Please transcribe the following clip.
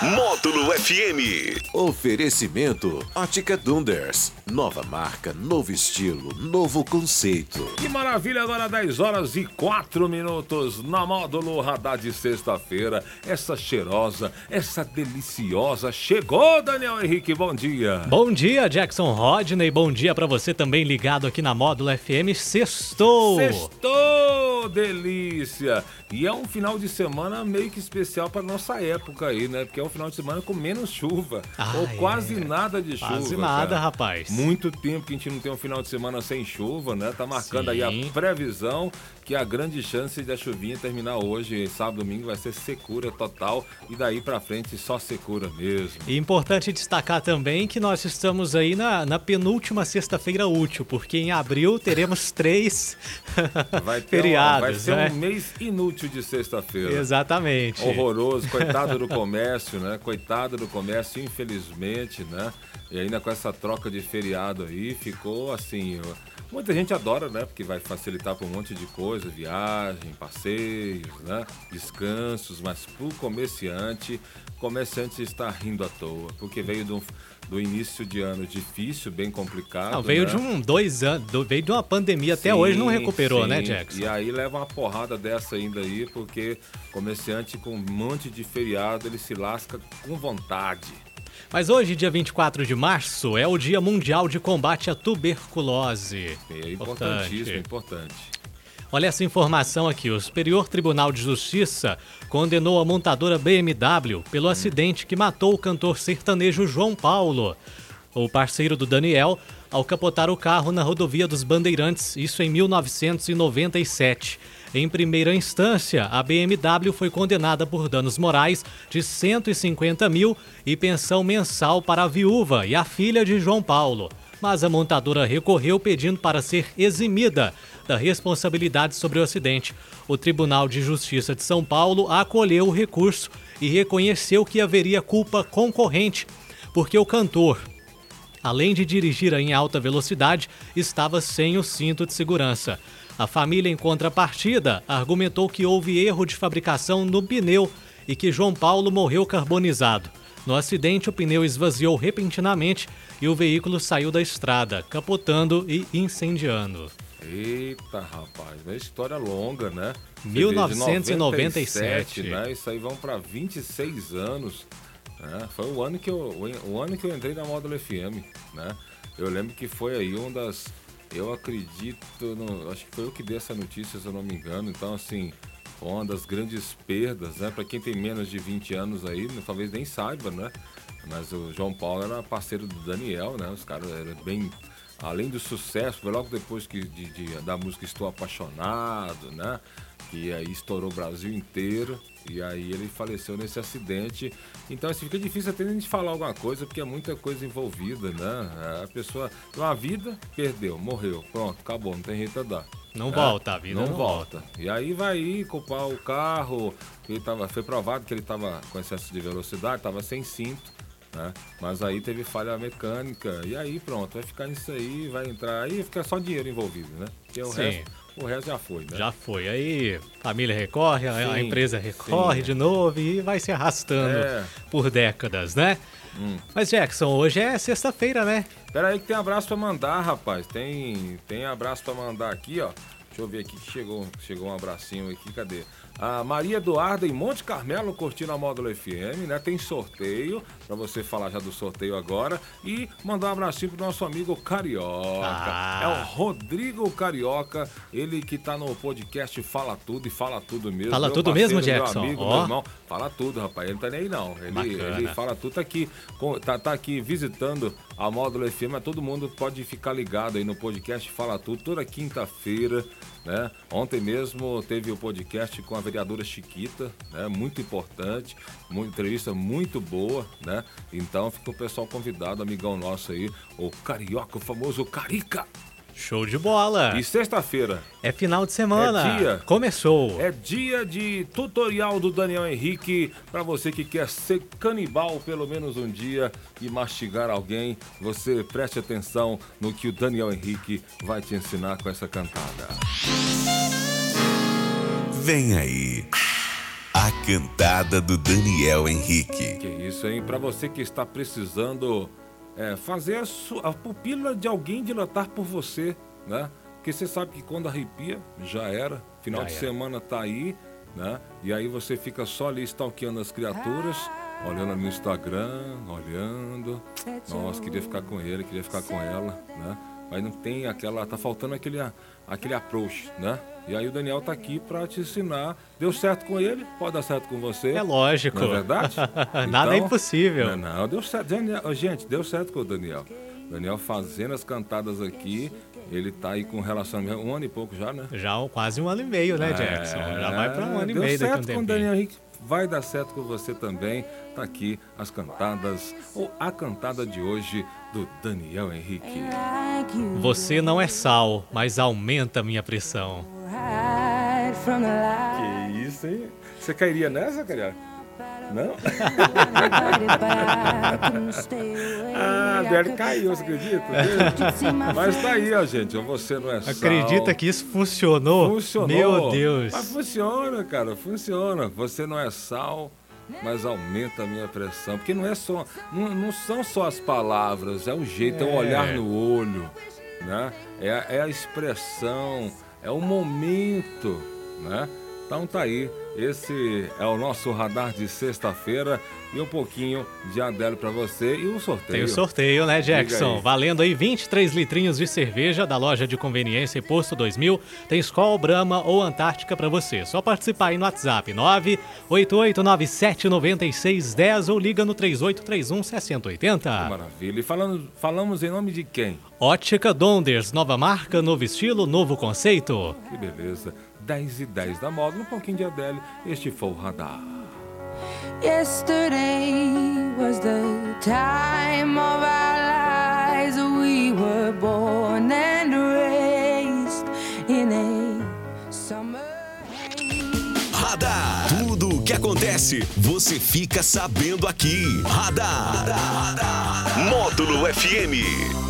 Módulo FM. Oferecimento Ótica Dunders. Nova marca, novo estilo, novo conceito. Que maravilha, agora 10 horas e 4 minutos na módulo radar de sexta-feira. Essa cheirosa, essa deliciosa chegou, Daniel Henrique, bom dia. Bom dia, Jackson Rodney. Bom dia pra você também ligado aqui na Módulo FM. Sextou! Sextou, delícia! E é um final de semana meio que especial para nossa época aí, né? Porque é um final de semana com menos chuva. Ah, ou é. quase nada de chuva. Quase nada, cara. rapaz. Muito tempo que a gente não tem um final de semana sem chuva, né? Tá marcando aí a Sim. previsão que a grande chance da chuvinha terminar hoje, sábado, domingo, vai ser secura total. E daí pra frente só secura mesmo. E importante destacar também que nós estamos aí na, na penúltima sexta-feira útil, porque em abril teremos três feriados, vai ser né? um mês inútil de sexta-feira. Exatamente. Horroroso, coitado do comércio, né? Coitado do comércio, infelizmente, né? E ainda com essa troca de feriado aí, ficou assim. Muita gente adora, né? Porque vai facilitar para um monte de coisa, viagem, passeios, né? Descansos, mas pro comerciante, o comerciante está rindo à toa, porque veio do, do início de ano difícil, bem complicado. Não, veio né? de um dois anos, veio de uma pandemia até Sim, hoje não recuperou, né, sim. Jackson? E aí leva uma porrada dessa ainda aí, porque comerciante com um monte de feriado, ele se lasca com vontade. Mas hoje, dia 24 de março, é o Dia Mundial de Combate à Tuberculose. É importantíssimo, importante. Olha essa informação aqui. O Superior Tribunal de Justiça condenou a montadora BMW pelo acidente que matou o cantor sertanejo João Paulo, o parceiro do Daniel, ao capotar o carro na rodovia dos Bandeirantes, isso em 1997. Em primeira instância, a BMW foi condenada por danos morais de 150 mil e pensão mensal para a viúva e a filha de João Paulo mas a montadora recorreu pedindo para ser eximida da responsabilidade sobre o acidente. O Tribunal de Justiça de São Paulo acolheu o recurso e reconheceu que haveria culpa concorrente, porque o cantor, além de dirigir em alta velocidade, estava sem o cinto de segurança. A família, em contrapartida, argumentou que houve erro de fabricação no pneu e que João Paulo morreu carbonizado. No acidente, o pneu esvaziou repentinamente e o veículo saiu da estrada, capotando e incendiando. Eita, rapaz, é história longa, né? Você vê, de 1997. 97, né? Isso aí vão para 26 anos. Né? Foi o ano, que eu, o ano que eu entrei na Módulo FM, né? Eu lembro que foi aí uma das... Eu acredito, no, acho que foi eu que dei essa notícia, se eu não me engano. Então, assim, uma das grandes perdas, né? Para quem tem menos de 20 anos aí, né, talvez nem saiba, né? Mas o João Paulo era parceiro do Daniel, né? Os caras eram bem. Além do sucesso, foi logo depois que de, de- da música Estou Apaixonado, né? Que aí estourou o Brasil inteiro. E aí ele faleceu nesse acidente. Então assim, fica difícil até a gente falar alguma coisa, porque é muita coisa envolvida, né? A pessoa uma vida, perdeu, morreu, pronto, acabou, não tem jeito a dar. Não É, volta, a vida não, não volta. E aí vai culpar o carro, ele tava, foi provado que ele estava com excesso de velocidade, estava sem cinto, né? Mas aí teve falha mecânica, e aí pronto, vai ficar nisso aí, vai entrar, aí fica só dinheiro envolvido, né? Porque o Sim. resto, o resto já foi, né? Já foi. Aí família recorre, a- a Sim, empresa recorre sim. de novo e vai se arrastando É. por décadas, né? Mas Jackson, hoje é sexta-feira, né? Pera aí que tem abraço pra mandar, rapaz. Tem, tem abraço pra mandar aqui, ó. Deixa eu ver aqui que chegou, chegou um abracinho aqui, cadê? A Maria Eduarda em Monte Carmelo curtindo a Módulo FM, né? Tem sorteio, pra você falar já do sorteio agora. E mandar um abracinho pro nosso amigo Carioca. Ah. É o Rodrigo Carioca, ele que tá no podcast Fala Tudo e Fala Tudo mesmo. Fala Meu tudo parceiro, mesmo, Jackson? Meu amigo, Ó. meu irmão. Fala tudo, rapaz. Ele não tá nem aí, não. Ele, ele fala tudo, tá aqui, tá, tá aqui visitando a Módulo FM, mas todo mundo pode ficar ligado aí no podcast Fala Tudo, toda quinta-feira, né? Ontem mesmo teve o podcast com a vereadora Chiquita, né? Muito importante, uma entrevista muito boa, né? Então fica o pessoal convidado, amigão nosso aí, o Carioca, o famoso Carica. Show de bola. E sexta-feira É final de semana. É dia. Começou. é dia de tutorial do Daniel Henrique para você que quer ser canibal pelo menos um dia e mastigar alguém. Você preste atenção no que o Daniel Henrique vai te ensinar com essa cantada. Vem aí. A cantada do Daniel Henrique. Que isso, hein? Para você que está precisando é, fazer a, a pupila de alguém dilatar por você, né? Porque você sabe que quando arrepia, já era. Final Já de era. semana tá aí, né? E aí você fica só ali stalkeando as criaturas, olhando no Instagram, olhando. Nossa, queria ficar com ele, queria ficar com ela, né? Mas não tem aquela. Tá faltando aquele, aquele approach, né? E aí o Daniel tá aqui para te ensinar. Deu certo com ele, pode dar certo com você. É lógico. Não é verdade? Nada é Então, impossível. Não, não, deu certo. Gente, deu certo com o Daniel. Daniel fazendo as cantadas aqui, ele tá aí com relacionamento um ano e pouco já, né? Já quase um ano e meio, né, Jackson? Já vai pra um ano e É, deu meio um certo com o. Daniel Henrique. Vai dar certo com você também. Tá aqui as cantadas, ou a cantada de hoje do Daniel Henrique. Você não é sal, mas aumenta a minha pressão. Que isso, hein? Você cairia nessa, cara? Não? Ah, Dani caiu, você acredita? Mas tá aí, ó, gente. Você não é sal. Acredita que isso funcionou? Funcionou. Meu Deus. Mas funciona, cara, funciona. Você não é sal, mas aumenta a minha pressão. Porque não é só. Não, não são só as palavras, é o jeito, é, o É. olhar no olho, né? É, a- é a expressão, é o momento, né? Então tá aí. Esse é o nosso radar de sexta-feira e um pouquinho de Adélio pra você e o sorteio. Tem o sorteio, né, Jackson? Valendo aí 23 litrinhos de cerveja da loja de conveniência e Posto 2000. Tem Skol, Brahma ou Antártica pra você. Só participar aí no WhatsApp 988979610 ou liga no 3831 6080. Maravilha. E falando, falamos em nome de quem? Ótica Donders, nova marca, novo estilo, novo conceito. Que beleza. 10 e 10 da moda, um pouquinho de Adélio. Este foi o radar. Yesterday was the time of our lives. We were born and raised in a summer haze. Radar. Tudo o que acontece, você fica sabendo aqui. Radar. Módulo FM.